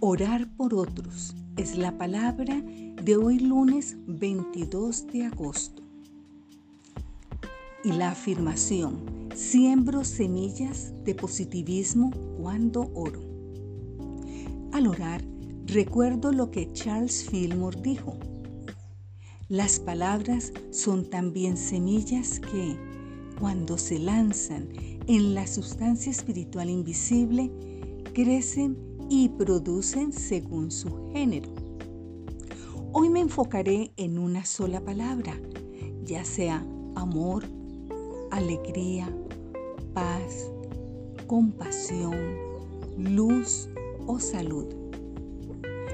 Orar por otros es la palabra de hoy lunes 22 de agosto. Y la afirmación, siembro semillas de positivismo cuando oro. Al orar, recuerdo lo que Charles Fillmore dijo. Las palabras son también semillas que, cuando se lanzan en la sustancia espiritual invisible, crecen y producen según su género. Hoy me enfocaré en una sola palabra, ya sea amor, alegría, paz, compasión, luz o salud.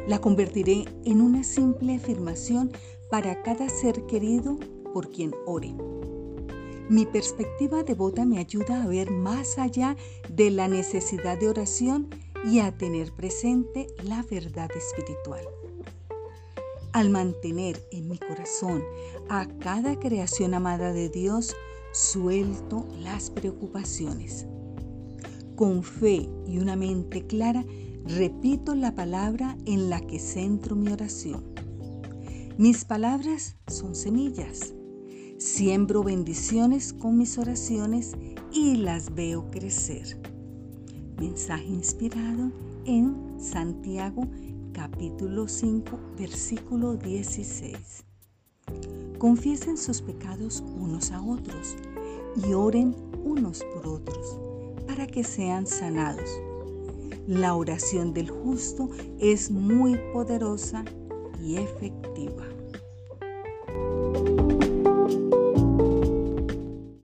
La convertiré en una simple afirmación para cada ser querido por quien ore. Mi perspectiva devota me ayuda a ver más allá de la necesidad de oración y a tener presente la verdad espiritual. Al mantener en mi corazón a cada creación amada de Dios, suelto las preocupaciones. Con fe y una mente clara, repito la palabra en la que centro mi oración. Mis palabras son semillas. Siembro bendiciones con mis oraciones y las veo crecer. Mensaje inspirado en Santiago capítulo 5 versículo 16. Confiesen sus pecados unos a otros y oren unos por otros para que sean sanados. La oración del justo es muy poderosa y efectiva.